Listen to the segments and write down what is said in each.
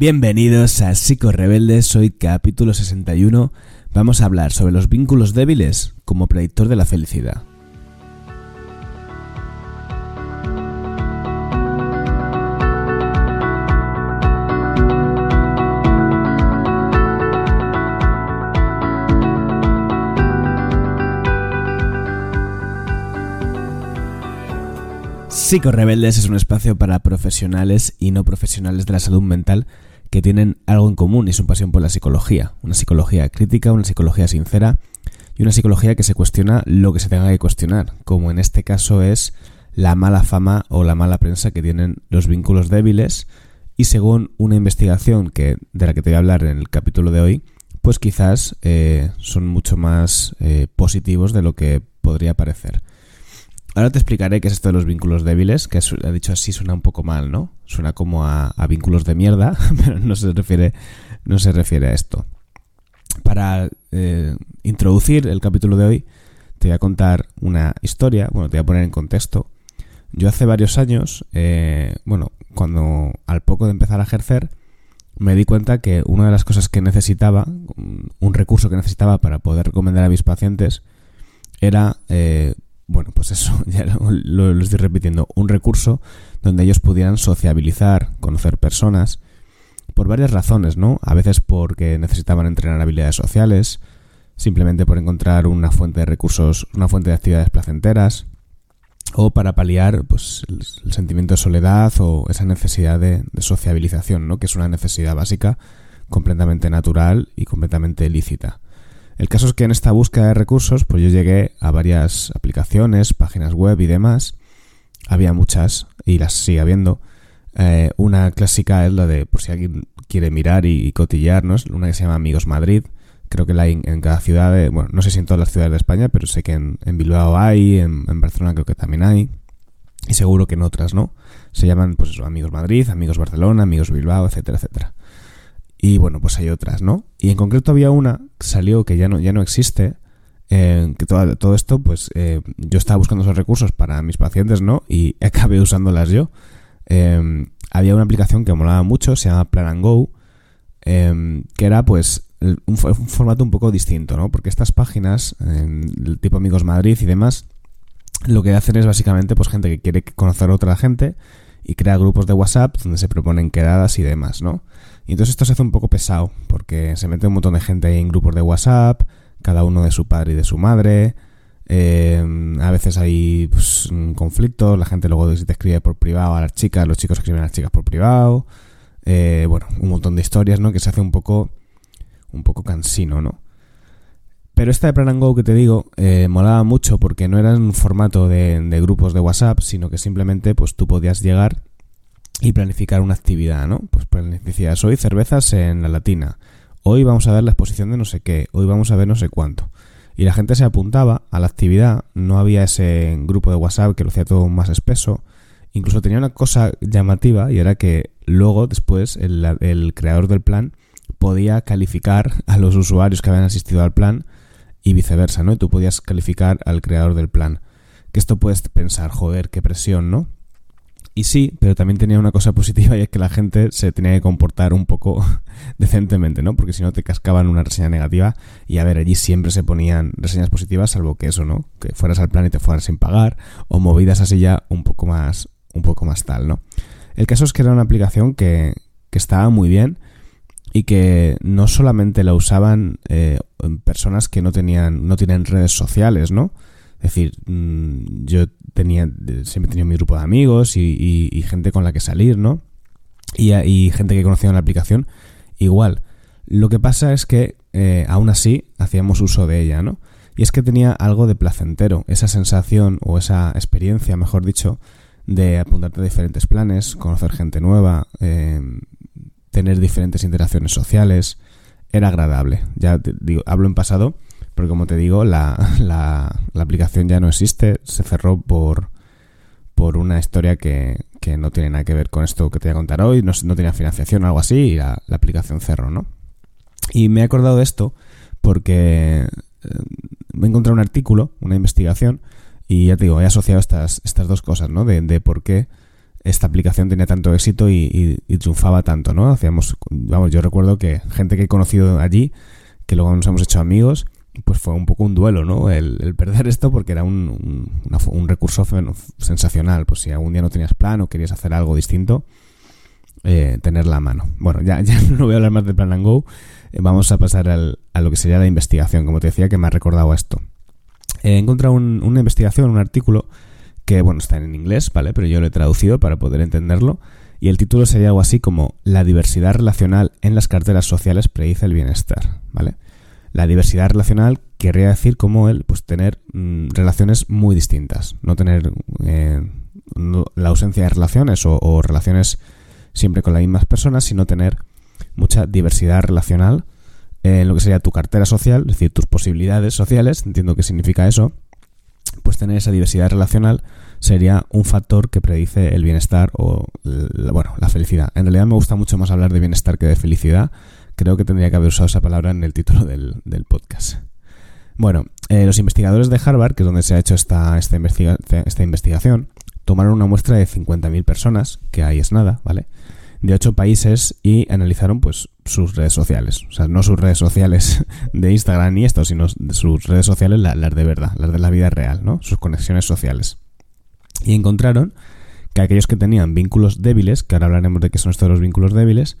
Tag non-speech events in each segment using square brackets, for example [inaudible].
Bienvenidos a Psico Rebeldes, hoy capítulo 61. Vamos a hablar sobre los vínculos débiles como predictor de la felicidad. Psico Rebeldes es un espacio para profesionales y no profesionales de la salud mental que tienen algo en común y su pasión por la psicología. Una psicología crítica, una psicología sincera y una psicología que se cuestiona lo que se tenga que cuestionar, como en este caso es la mala fama o la mala prensa que tienen los vínculos débiles y según una investigación que, de la que te voy a hablar en el capítulo de hoy, pues quizás eh, son mucho más eh, positivos de lo que podría parecer. Ahora te explicaré qué es esto de los vínculos débiles, que ha dicho así suena un poco mal, ¿no? Suena como a, vínculos de mierda, [laughs] pero no se refiere, no se refiere a esto. Para eh, introducir el capítulo de hoy, te voy a contar una historia, bueno, te voy a poner en contexto. Yo hace varios años, eh, bueno, cuando al poco de empezar a ejercer, me di cuenta que una de las cosas que necesitaba, un recurso que necesitaba para poder recomendar a mis pacientes, era eh, bueno, pues eso, [laughs] ya lo, estoy repitiendo, un recurso donde ellos pudieran sociabilizar, conocer personas, por varias razones, ¿no? A veces porque necesitaban entrenar habilidades sociales, simplemente por encontrar una fuente de recursos, una fuente de actividades placenteras, o para paliar pues, el, sentimiento de soledad o esa necesidad de, de, sociabilización, ¿no? Que es una necesidad básica, completamente natural y completamente lícita. El caso es que en esta búsqueda de recursos, pues yo llegué a varias aplicaciones, páginas web y demás. Había muchas y las sigue habiendo. Eh, una clásica es la de, por si alguien quiere mirar y, cotillar, ¿no? Es una que se llama Amigos Madrid. Creo que la hay en, cada ciudad, bueno, no sé si en todas las ciudades de España, pero sé que en, Bilbao hay, en, en, Barcelona creo que también hay. Y seguro que en otras, ¿no? Se llaman, pues Amigos Madrid, Amigos Barcelona, Amigos Bilbao, etcétera, etcétera. Y bueno, pues hay otras, ¿no? Y en concreto había una que salió que ya no, ya no existe. Que todo, todo, esto, pues eh, yo estaba buscando esos recursos para mis pacientes, ¿no? Y [laughs] acabé usándolas yo. Eh, había una aplicación que molaba mucho, se llama Plan and Go, que era pues un, formato un poco distinto, ¿no? Porque estas páginas, del tipo Amigos Madrid y demás, lo que hacen es básicamente pues gente que quiere conocer a otra gente y crea grupos de WhatsApp donde se proponen quedadas y demás, ¿no? Y entonces esto se hace un poco pesado, porque se mete un montón de gente ahí en grupos de WhatsApp, cada uno de su padre y de su madre. Eh, a veces hay pues, conflictos, la gente luego te escribe por privado a las chicas, los chicos escriben a las chicas por privado. Eh, bueno, un montón de historias, ¿no? Que se hace un poco, un poco cansino, ¿no? Pero esta de Plan Go que te digo, eh, molaba mucho porque no era en formato de, de, grupos de WhatsApp, sino que simplemente pues tú podías llegar y planificar una actividad, ¿no? Pues decías, hoy cervezas en la latina, hoy vamos a ver la exposición de no sé qué, hoy vamos a ver no sé cuánto. Y la gente se apuntaba a la actividad, no había ese grupo de WhatsApp que lo hacía todo más espeso. Incluso tenía una cosa llamativa y era que luego, después, el, el creador del plan podía calificar a los usuarios que habían asistido al plan y viceversa, ¿no? Y tú podías calificar al creador del plan. Que esto puedes pensar, joder, qué presión, ¿no? Y sí, pero también tenía una cosa positiva y es que la gente se tenía que comportar un poco [laughs] decentemente, ¿no? Porque si no te cascaban una reseña negativa y a ver, allí siempre se ponían reseñas positivas, salvo que eso, ¿no? Que fueras al plan y te fueras sin pagar o movidas así ya un poco más, un poco más tal, ¿no? El caso es que era una aplicación que, que estaba muy bien y que no solamente la usaban eh, personas que no tenían, no tienen redes sociales, ¿no? Es decir, mm, yo tenía, siempre he tenido mi grupo de amigos y, gente con la que salir, ¿no? Y, gente que conocía en la aplicación, igual. Lo que pasa es que eh, aún así hacíamos uso de ella, ¿no? Y es que tenía algo de placentero, esa sensación o esa experiencia, mejor dicho, de apuntarte a diferentes planes, conocer gente nueva, eh, tener diferentes interacciones sociales, era agradable. Ya digo, hablo en pasado porque como te digo, la, la, aplicación ya no existe, se cerró por, por una historia que, que, no tiene nada que ver con esto que te voy a contar hoy, no, no tenía financiación o algo así y la, aplicación cerró, ¿no? Y me he acordado de esto porque eh, me he encontrado un artículo, una investigación, y ya te digo, he asociado estas, estas dos cosas, ¿no? De, de por qué esta aplicación tenía tanto éxito y, triunfaba tanto, ¿no? Hacíamos, vamos, yo recuerdo que gente que he conocido allí, que luego nos hemos hecho amigos, pues fue un poco un duelo, ¿no? El, perder esto porque era un, un, recurso sensacional. Pues si algún día no tenías plan o querías hacer algo distinto, eh, tener la mano. Bueno, ya, [laughs] ya no voy a hablar más de Plan and Go. Eh, vamos a pasar al, a lo que sería la investigación, como te decía, que me ha recordado esto. He encontrado una investigación, un artículo que, bueno, está en inglés, ¿vale? Pero yo lo he traducido para poder entenderlo. Y el título sería algo así como La diversidad relacional en las carteras sociales predice el bienestar, ¿vale? La diversidad relacional querría decir como el, pues tener mm, relaciones muy distintas, no tener eh, la ausencia de relaciones o, relaciones siempre con las mismas personas, sino tener mucha diversidad relacional en lo que sería tu cartera social, es decir, tus posibilidades sociales, entiendo qué significa eso, pues tener esa diversidad relacional sería un factor que predice el bienestar o, bueno, la felicidad. En realidad me gusta mucho más hablar de bienestar que de felicidad. Creo que tendría que haber usado esa palabra en el título del, podcast. Bueno, eh, los investigadores de Harvard, que es donde se ha hecho esta, esta, esta investigación, tomaron una muestra de 50.000 personas, que ahí es nada, ¿vale? de ocho países y analizaron pues sus redes sociales. O sea, no sus redes sociales [laughs] de Instagram ni esto, sino sus redes sociales, las de verdad, las de la vida real, ¿no? Sus conexiones sociales. Y encontraron que aquellos que tenían vínculos débiles, que ahora hablaremos de qué son estos los vínculos débiles,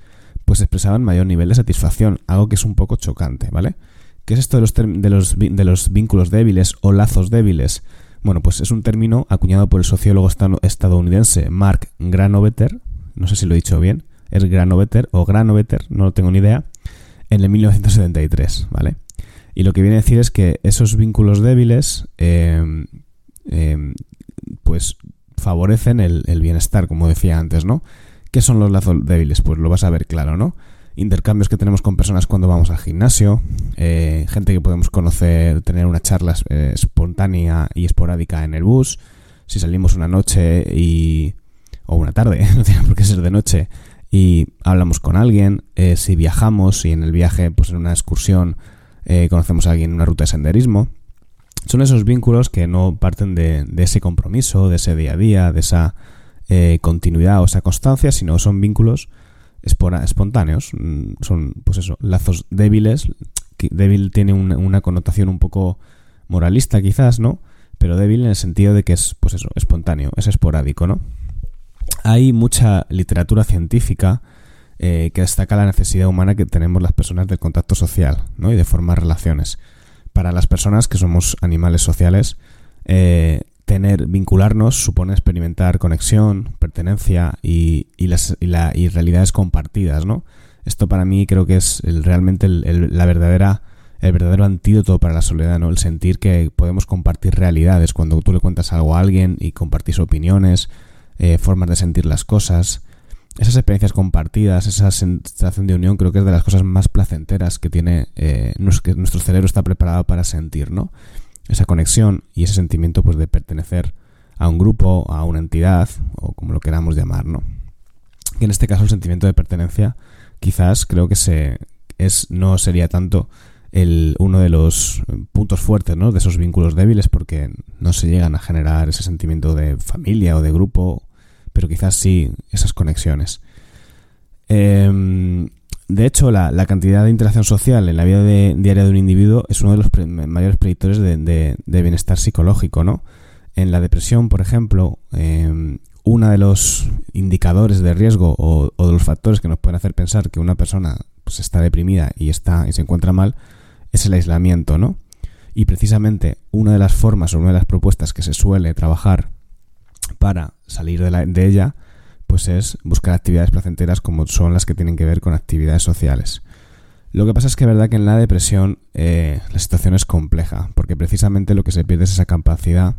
pues expresaban mayor nivel de satisfacción, algo que es un poco chocante, ¿vale? ¿Qué es esto de los, de los, de los vínculos débiles o lazos débiles? Bueno, pues es un término acuñado por el sociólogo estadounidense Mark Granovetter, no sé si lo he dicho bien, es Granovetter o Granovetter, no lo tengo ni idea, en el 1973, ¿vale? Y lo que viene a decir es que esos vínculos débiles, em, pues favorecen el, bienestar, como decía antes, ¿no? ¿Qué son los lazos débiles? Pues lo vas a ver claro, ¿no? Intercambios que tenemos con personas cuando vamos al gimnasio, eh, gente que podemos conocer, tener una charla eh, espontánea y esporádica en el bus, si salimos una noche y o una tarde, [laughs] no tiene por qué ser de noche, y hablamos con alguien, eh, si viajamos, y en el viaje, pues en una excursión, eh, conocemos a alguien en una ruta de senderismo. Son esos vínculos que no parten de, ese compromiso, de ese día a día, de esa eh, continuidad o esa constancia, sino son vínculos espontáneos. Mm, son, pues eso, lazos débiles. Débil tiene una, connotación un poco moralista, quizás, ¿no? Pero débil en el sentido de que es, pues eso, espontáneo, es esporádico, ¿no? hay mucha literatura científica eh, que destaca la necesidad humana que tenemos las personas del contacto social ¿no? y de formar relaciones. Para las personas que somos animales sociales, eh, tener, vincularnos supone experimentar conexión, pertenencia y, las, la, y realidades compartidas, ¿no? Esto para mí creo que es realmente la verdadera, el verdadero antídoto para la soledad, ¿no? El sentir que podemos compartir realidades cuando tú le cuentas algo a alguien y compartís opiniones, eh, formas de sentir las cosas. Esas experiencias compartidas, esa sensación de unión, creo que es de las cosas más placenteras que tiene eh, nuestro cerebro está preparado para sentir, ¿no? Esa conexión y ese sentimiento pues, de pertenecer a un grupo, a una entidad, o como lo queramos llamar, ¿no? Y en este caso el sentimiento de pertenencia quizás creo que se, es, no sería tanto el, uno de los puntos fuertes ¿no? de esos vínculos débiles porque no se llegan a generar ese sentimiento de familia o de grupo pero quizás sí esas conexiones. Em, de hecho, la, cantidad de interacción social en la vida diaria de un individuo es uno de los mayores predictores de, bienestar psicológico, ¿no? En la depresión, por ejemplo, eh, uno de los indicadores de riesgo o, de los factores que nos pueden hacer pensar que una persona pues, está deprimida y está y se encuentra mal es el aislamiento, ¿no? Y precisamente una de las formas o una de las propuestas que se suele trabajar para salir de, la, de ella, pues es buscar actividades placenteras como son las que tienen que ver con actividades sociales. Lo que pasa es que es verdad que en la depresión eh, la situación es compleja, porque precisamente lo que se pierde es esa capacidad,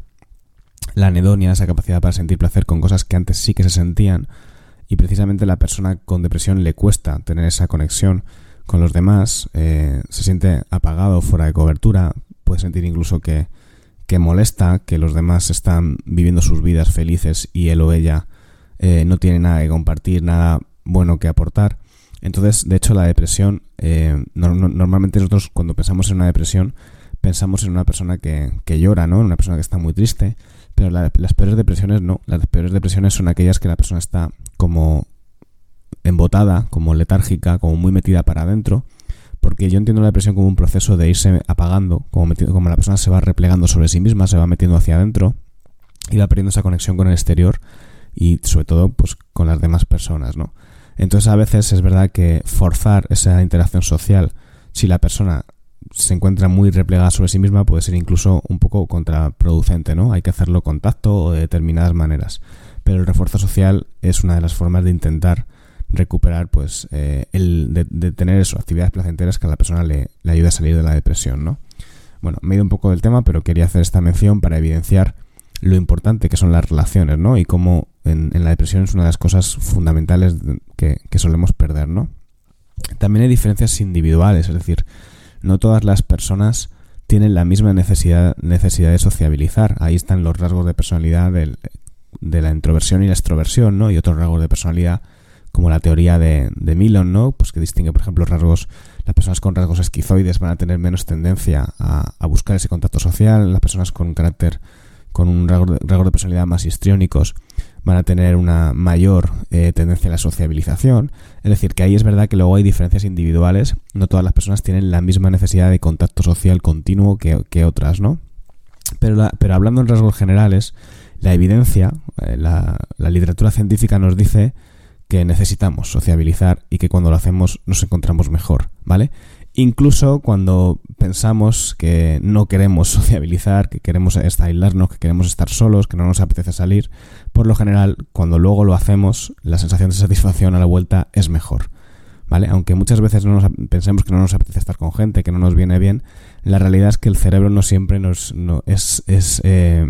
la anedonia, esa capacidad para sentir placer con cosas que antes sí que se sentían, y precisamente la persona con depresión le cuesta tener esa conexión con los demás, eh, se siente apagado, fuera de cobertura, puede sentir incluso que que molesta que los demás están viviendo sus vidas felices y él o ella eh, no tiene nada que compartir, nada bueno que aportar. Entonces, de hecho, la depresión, eh, normalmente nosotros cuando pensamos en una depresión, pensamos en una persona que, que llora, ¿no? En una persona que está muy triste, pero las peores depresiones no. Las peores depresiones son aquellas que la persona está como embotada, como letárgica, como muy metida para adentro. Porque yo entiendo la depresión como un proceso de irse apagando, como, como la persona se va replegando sobre sí misma, se va metiendo hacia adentro y va perdiendo esa conexión con el exterior y sobre todo pues con las demás personas, ¿no? Entonces a veces es verdad que forzar esa interacción social, si la persona se encuentra muy replegada sobre sí misma, puede ser incluso un poco contraproducente, ¿no? Hay que hacerlo con tacto o de determinadas maneras. Pero el refuerzo social es una de las formas de intentar recuperar, pues, eh, el de, tener eso, actividades placenteras que a la persona le, le ayude a salir de la depresión, ¿no? Bueno, me he ido un poco del tema, pero quería hacer esta mención para evidenciar lo importante que son las relaciones, ¿no? Y cómo en, la depresión es una de las cosas fundamentales que, solemos perder, ¿no? También hay diferencias individuales, es decir, no todas las personas tienen la misma necesidad, necesidad de sociabilizar. Ahí están los rasgos de personalidad de la introversión y la extroversión, ¿no? Y otros rasgos de personalidad como la teoría de, de Milon, ¿no? Pues que distingue, por ejemplo, rasgos, las personas con rasgos esquizoides van a tener menos tendencia a, buscar ese contacto social, las personas con carácter con un rasgo de, personalidad más histriónicos van a tener una mayor eh, tendencia a la sociabilización. Es decir, que ahí es verdad que luego hay diferencias individuales. No todas las personas tienen la misma necesidad de contacto social continuo que, otras, ¿no? Pero, pero hablando en rasgos generales, la evidencia, eh, la, la literatura científica nos dice que necesitamos sociabilizar y que cuando lo hacemos nos encontramos mejor, ¿vale? Incluso cuando pensamos que no queremos sociabilizar, que queremos aislarnos, que queremos estar solos, que no nos apetece salir, por lo general, cuando luego lo hacemos, la sensación de satisfacción a la vuelta es mejor. ¿Vale? Aunque muchas veces no nos, pensemos que no nos apetece estar con gente, que no nos viene bien, la realidad es que el cerebro no siempre nos, es, eh,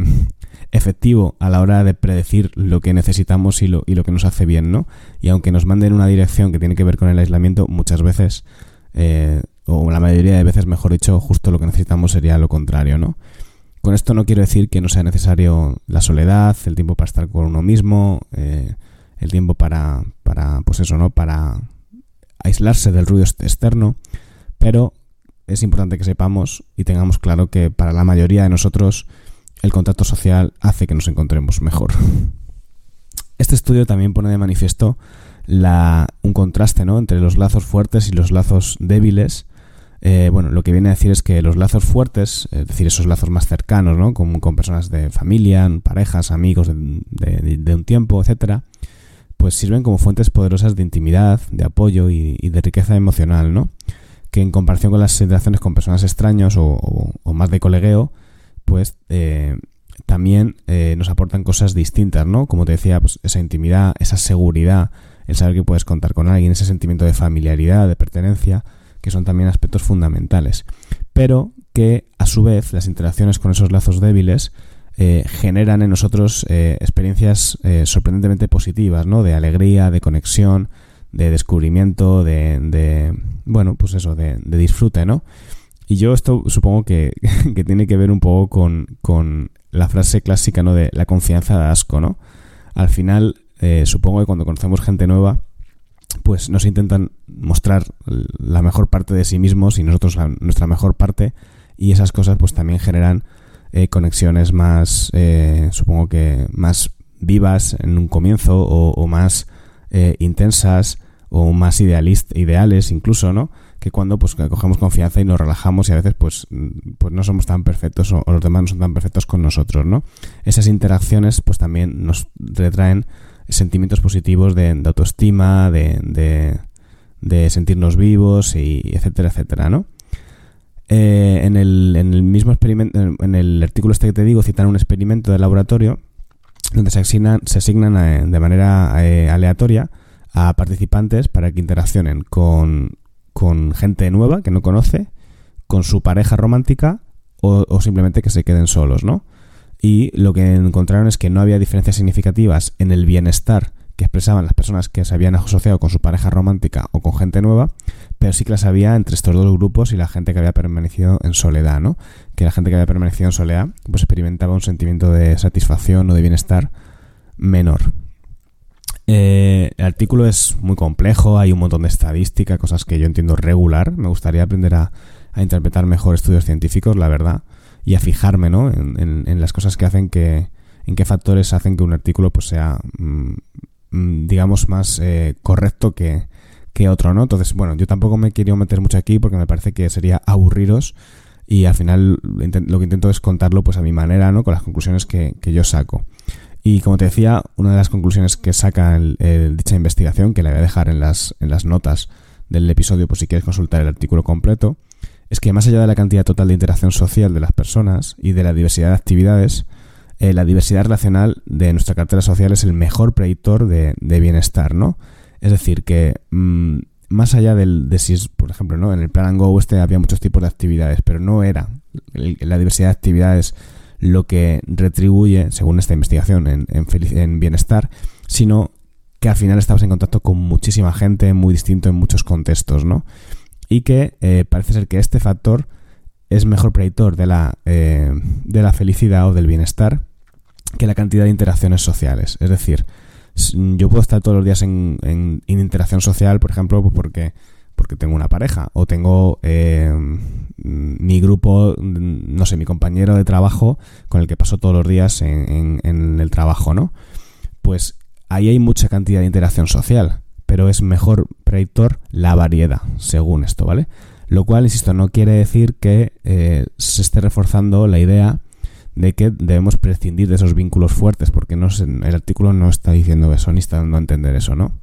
efectivo a la hora de predecir lo que necesitamos y lo, y lo que nos hace bien, ¿no? Y aunque nos manden una dirección que tiene que ver con el aislamiento, muchas veces eh, o la mayoría de veces, mejor dicho, justo lo que necesitamos sería lo contrario, ¿no? Con esto no quiero decir que no sea necesario la soledad, el tiempo para estar con uno mismo, eh, el tiempo para, para, pues eso, ¿no? Para aislarse del ruido externo, pero es importante que sepamos y tengamos claro que para la mayoría de nosotros el contacto social hace que nos encontremos mejor. [laughs] Este estudio también pone de manifiesto la, un contraste ¿no? entre los lazos fuertes y los lazos débiles. Eh, bueno, lo que viene a decir es que los lazos fuertes, es decir, esos lazos más cercanos, ¿no? con, con personas de familia, parejas, amigos de, un tiempo, etcétera, pues sirven como fuentes poderosas de intimidad, de apoyo y, de riqueza emocional, ¿no? Que en comparación con las interacciones con personas extrañas o, más de colegueo, pues eh, también eh, nos aportan cosas distintas, ¿no? Como te decía, pues esa intimidad, esa seguridad, el saber que puedes contar con alguien, ese sentimiento de familiaridad, de pertenencia, que son también aspectos fundamentales. Pero que a su vez las interacciones con esos lazos débiles eh, generan en nosotros eh, experiencias eh, sorprendentemente positivas, ¿no? De alegría, de conexión, de descubrimiento, de, bueno, pues eso, de, disfrute, ¿no? Y yo esto supongo que, [laughs] que, tiene que ver un poco con, con la frase clásica, ¿no? De la confianza da asco, ¿no? Al final, eh, supongo que cuando conocemos gente nueva, pues nos intentan mostrar la mejor parte de sí mismos y nosotros nuestra mejor parte y esas cosas pues también generan eh, conexiones más, eh, supongo que más vivas en un comienzo o, más intensas o más ideales incluso, ¿no? Que cuando pues cogemos confianza y nos relajamos y a veces pues, pues no somos tan perfectos o, o los demás no son tan perfectos con nosotros, ¿no? Esas interacciones pues también nos retraen sentimientos positivos de, autoestima, de, de, sentirnos vivos, y etcétera, etcétera, ¿no? Eh, en, el, en el mismo experimento, en el artículo este que te digo, citan un experimento de laboratorio donde se asignan, se asignan eh, de manera eh, aleatoria a participantes para que interaccionen con, con gente nueva que no conoce, con su pareja romántica o, o simplemente que se queden solos, ¿no? Y lo que encontraron es que no había diferencias significativas en el bienestar que expresaban las personas que se habían asociado con su pareja romántica o con gente nueva, pero sí que las había entre estos dos grupos y la gente que había permanecido en soledad, ¿no? Que la gente que había permanecido en soledad pues experimentaba un sentimiento de satisfacción o de bienestar menor. Eh, el artículo es muy complejo, hay un montón de estadística, cosas que yo entiendo regular. Me gustaría aprender a, a interpretar mejor estudios científicos, la verdad y a fijarme ¿no? en, las cosas que hacen que en qué factores hacen que un artículo pues sea, mm, mm, digamos, más eh, correcto que, que otro, ¿no? Entonces, bueno, yo tampoco me quiero meter mucho aquí porque me parece que sería aburriros y al final lo que intento es contarlo pues a mi manera, ¿no? Con las conclusiones que, que yo saco. Y como te decía, una de las conclusiones que saca el, dicha investigación, que la voy a dejar en las, en las notas del episodio por si quieres consultar el artículo completo, es que más allá de la cantidad total de interacción social de las personas y de la diversidad de actividades, eh, la diversidad relacional de nuestra cartera social es el mejor predictor de, bienestar, ¿no? Es decir, que mm, más allá del, de si, por ejemplo, ¿no? en el plan este había muchos tipos de actividades, pero no era la diversidad de actividades lo que retribuye, según esta investigación, en, en, bienestar, sino que al final estabas en contacto con muchísima gente muy distinto en muchos contextos, ¿no? Y que eh, parece ser que este factor es mejor predictor de la, eh, de la felicidad o del bienestar que la cantidad de interacciones sociales. Es decir, yo puedo estar todos los días en, en, interacción social, por ejemplo, pues porque porque tengo una pareja o tengo eh, mi grupo, no sé, mi compañero de trabajo con el que paso todos los días en, el trabajo, ¿no? Pues ahí hay mucha cantidad de interacción social, pero es mejor predictor la variedad, según esto, ¿vale? Lo cual, insisto, no quiere decir que eh, se esté reforzando la idea de que debemos prescindir de esos vínculos fuertes, porque no el artículo no está diciendo eso, ni está dando a entender eso, ¿no?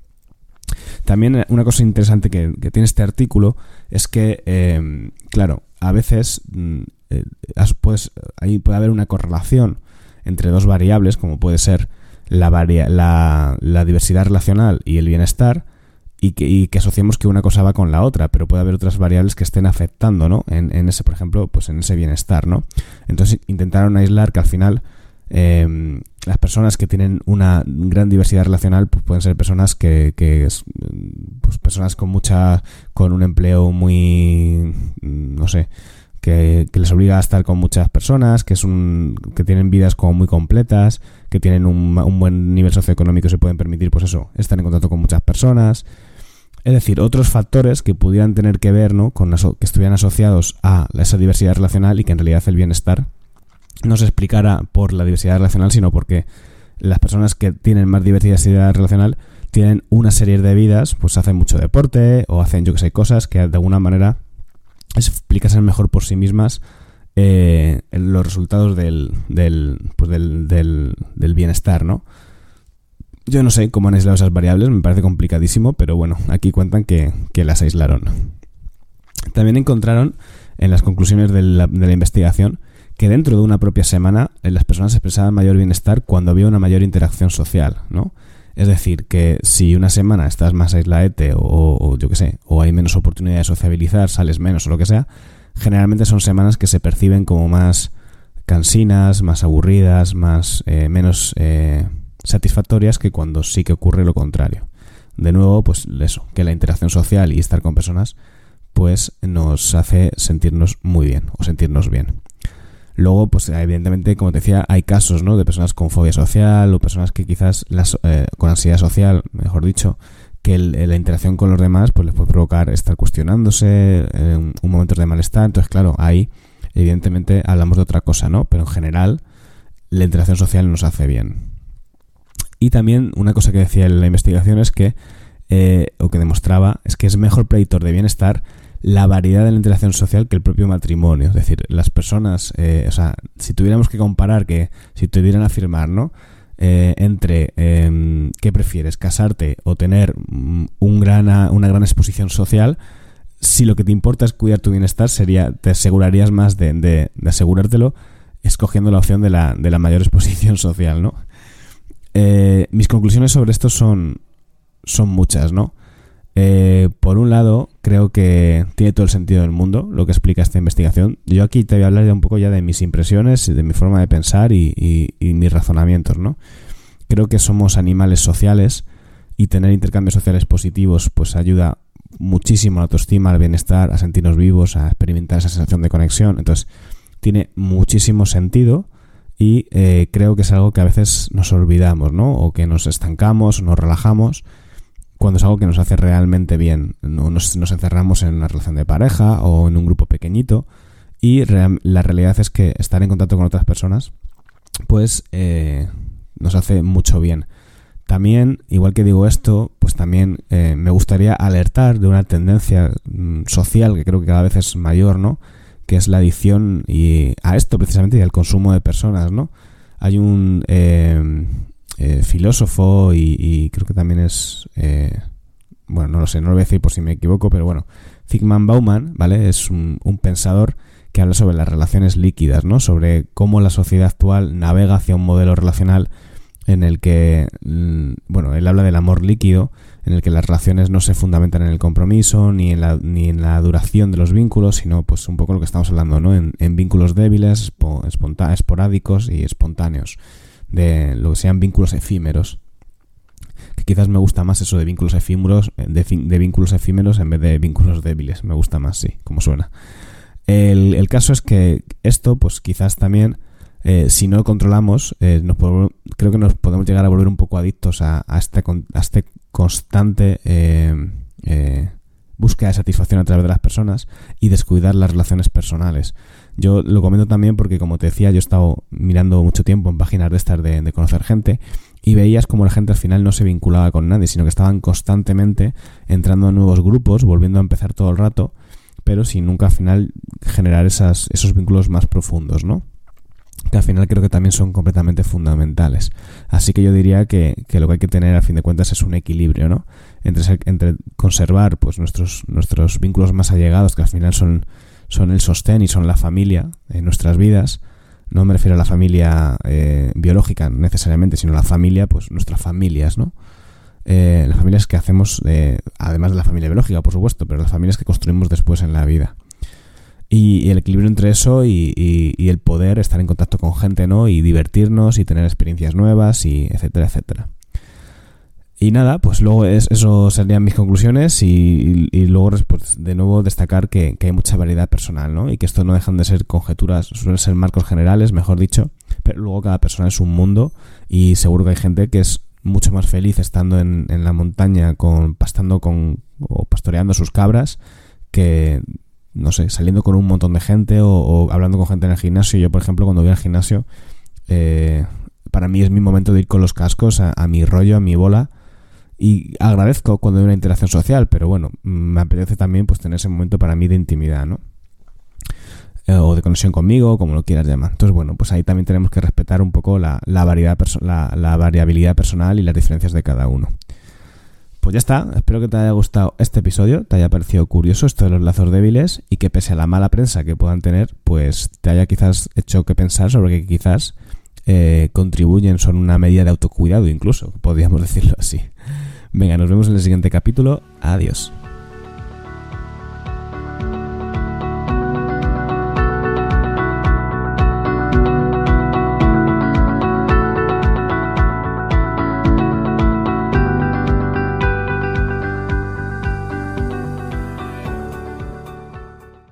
También eh, una cosa interesante que, tiene este artículo es que, eh, claro, a veces mm, eh, ahí puede haber una correlación entre dos variables, como puede ser la, la, diversidad relacional y el bienestar, y que, que, asociemos que una cosa va con la otra, pero puede haber otras variables que estén afectando, ¿no? En, en ese, por ejemplo, pues en ese bienestar, ¿no? Entonces intentaron aislar que al final eh, las personas que tienen una gran diversidad relacional pues pueden ser personas que, que pues personas con mucha con un empleo muy no sé que, les obliga a estar con muchas personas que es un que tienen vidas como muy completas que tienen un, un buen nivel socioeconómico se pueden permitir pues eso estar en contacto con muchas personas es decir, otros factores que pudieran tener que ver, ¿no? Con que estuvieran asociados a esa diversidad relacional y que en realidad el bienestar no se explicara por la diversidad relacional, sino porque las personas que tienen más diversidad relacional tienen una serie de vidas, pues hacen mucho deporte o hacen, yo que sé, cosas que de alguna manera explicasen mejor por sí mismas eh, los resultados del, del, pues del, del, bienestar, ¿no? Yo no sé cómo han aislado esas variables, me parece complicadísimo, pero bueno, aquí cuentan que, que las aislaron. También encontraron en las conclusiones de la, de la investigación que dentro de una propia semana eh, las personas expresaban mayor bienestar cuando había una mayor interacción social, ¿no? Es decir, que si una semana estás más aislaete o, o yo qué sé, o hay menos oportunidad de sociabilizar, sales menos o lo que sea, generalmente son semanas que se perciben como más cansinas, más aburridas, más eh, menos eh, satisfactorias que cuando sí que ocurre lo contrario. De nuevo, pues eso, que la interacción social y estar con personas pues nos hace sentirnos muy bien o sentirnos bien. Luego, pues evidentemente, como te decía, hay casos, ¿no? De personas con fobia social o personas que quizás las, eh, con ansiedad social, mejor dicho, que la interacción con los demás pues les puede provocar estar cuestionándose, en un momento de malestar. Entonces, claro, ahí evidentemente hablamos de otra cosa, ¿no? Pero en general, la interacción social nos hace bien. Y también una cosa que decía en la investigación es que, eh, o que demostraba, es que es mejor predictor de bienestar la variedad de la interacción social que el propio matrimonio. Es decir, las personas, eh, o sea, si tuviéramos que comparar, que si tuvieran a afirmar, ¿no? Eh, entre eh, qué prefieres, casarte o tener mm, un gran, una gran exposición social, si lo que te importa es cuidar tu bienestar, sería, te asegurarías más de asegurártelo escogiendo la opción de la, de la mayor [laughs] exposición social, ¿no? Eh, mis conclusiones sobre esto son, son muchas, ¿no? Eh, por un lado, creo que tiene todo el sentido del mundo lo que explica esta investigación. Yo aquí te voy a hablar ya un poco ya de mis impresiones, de mi forma de pensar y, mis razonamientos, ¿no? Creo que somos animales sociales y tener intercambios sociales positivos pues ayuda muchísimo a la autoestima, al bienestar, a sentirnos vivos, a experimentar esa sensación de conexión. Entonces, tiene muchísimo sentido y eh, creo que es algo que a veces nos olvidamos, ¿no? O que nos estancamos, nos relajamos cuando es algo que nos hace realmente bien. No nos, encerramos en una relación de pareja o en un grupo pequeñito y la realidad es que estar en contacto con otras personas pues eh, nos hace mucho bien. También, igual que digo esto, pues también eh, me gustaría alertar de una tendencia mm, social que creo que cada vez es mayor, ¿no? Que es la adicción y a esto precisamente y al consumo de personas, ¿no? Hay un eh, filósofo y, creo que también es, bueno, no lo sé, no lo voy a decir por si me equivoco, pero bueno, Zygmunt Bauman, ¿vale? Es un, un pensador que habla sobre las relaciones líquidas, ¿no? Sobre cómo la sociedad actual navega hacia un modelo relacional en el que, mm, bueno, él habla del amor líquido, en el que las relaciones no se fundamentan en el compromiso ni en la, ni en la duración de los vínculos, sino pues un poco lo que estamos hablando, ¿no? En, vínculos débiles, esporádicos y espontáneos, de lo que sean vínculos efímeros. Que quizás me gusta más eso de vínculos efímeros, de, de vínculos efímeros en vez de vínculos débiles. Me gusta más, sí, como suena. El, el caso es que esto, pues quizás también eh, si no lo controlamos, eh, creo que nos podemos llegar a volver un poco adictos a, este, este, constante eh, búsqueda de satisfacción a través de las personas y descuidar las relaciones personales. Yo lo comento también porque, como te decía, yo he estado mirando mucho tiempo en páginas de estas de, de conocer gente y veías como la gente al final no se vinculaba con nadie, sino que estaban constantemente entrando a nuevos grupos, volviendo a empezar todo el rato, pero sin nunca al final generar esas, esos vínculos más profundos, ¿no? que al final creo que también son completamente fundamentales. Así que yo diría que, lo que hay que tener a fin de cuentas es un equilibrio, ¿no? Entre, entre conservar pues nuestros, nuestros vínculos más allegados, que al final son, son el sostén y son la familia en nuestras vidas. No me refiero a la familia eh, biológica necesariamente, sino a la familia, pues nuestras familias, ¿no? Eh, las familias que hacemos, eh, además de la familia biológica, por supuesto, pero las familias que construimos después en la vida. Y, el equilibrio entre eso y, el poder estar en contacto con gente, ¿no? Y divertirnos y tener experiencias nuevas y etcétera, etcétera. Y nada, pues luego es, eso serían mis conclusiones y, luego pues, de nuevo destacar que, hay mucha variedad personal, ¿no? Y que esto no dejan de ser conjeturas, suelen ser marcos generales, mejor dicho, pero luego cada persona es un mundo y seguro que hay gente que es mucho más feliz estando en, en la montaña con pastando con o pastoreando sus cabras que no sé, saliendo con un montón de gente o, hablando con gente en el gimnasio. Yo, por ejemplo, cuando voy al gimnasio, eh, para mí es mi momento de ir con los cascos a, mi rollo, a mi bola. Y agradezco cuando hay una interacción social, pero bueno, me apetece también pues tener ese momento para mí de intimidad, ¿no? Eh, o de conexión conmigo, como lo quieras llamar. Entonces, bueno, pues ahí también tenemos que respetar un poco la, la, variedad la, la variabilidad personal y las diferencias de cada uno pues ya está. Espero que te haya gustado este episodio, te haya parecido curioso esto de los lazos débiles y que pese a la mala prensa que puedan tener, pues te haya quizás hecho que pensar sobre que quizás eh, contribuyen, son una medida de autocuidado incluso, podríamos [laughs] decirlo así. Venga, nos vemos en el siguiente capítulo. Adiós.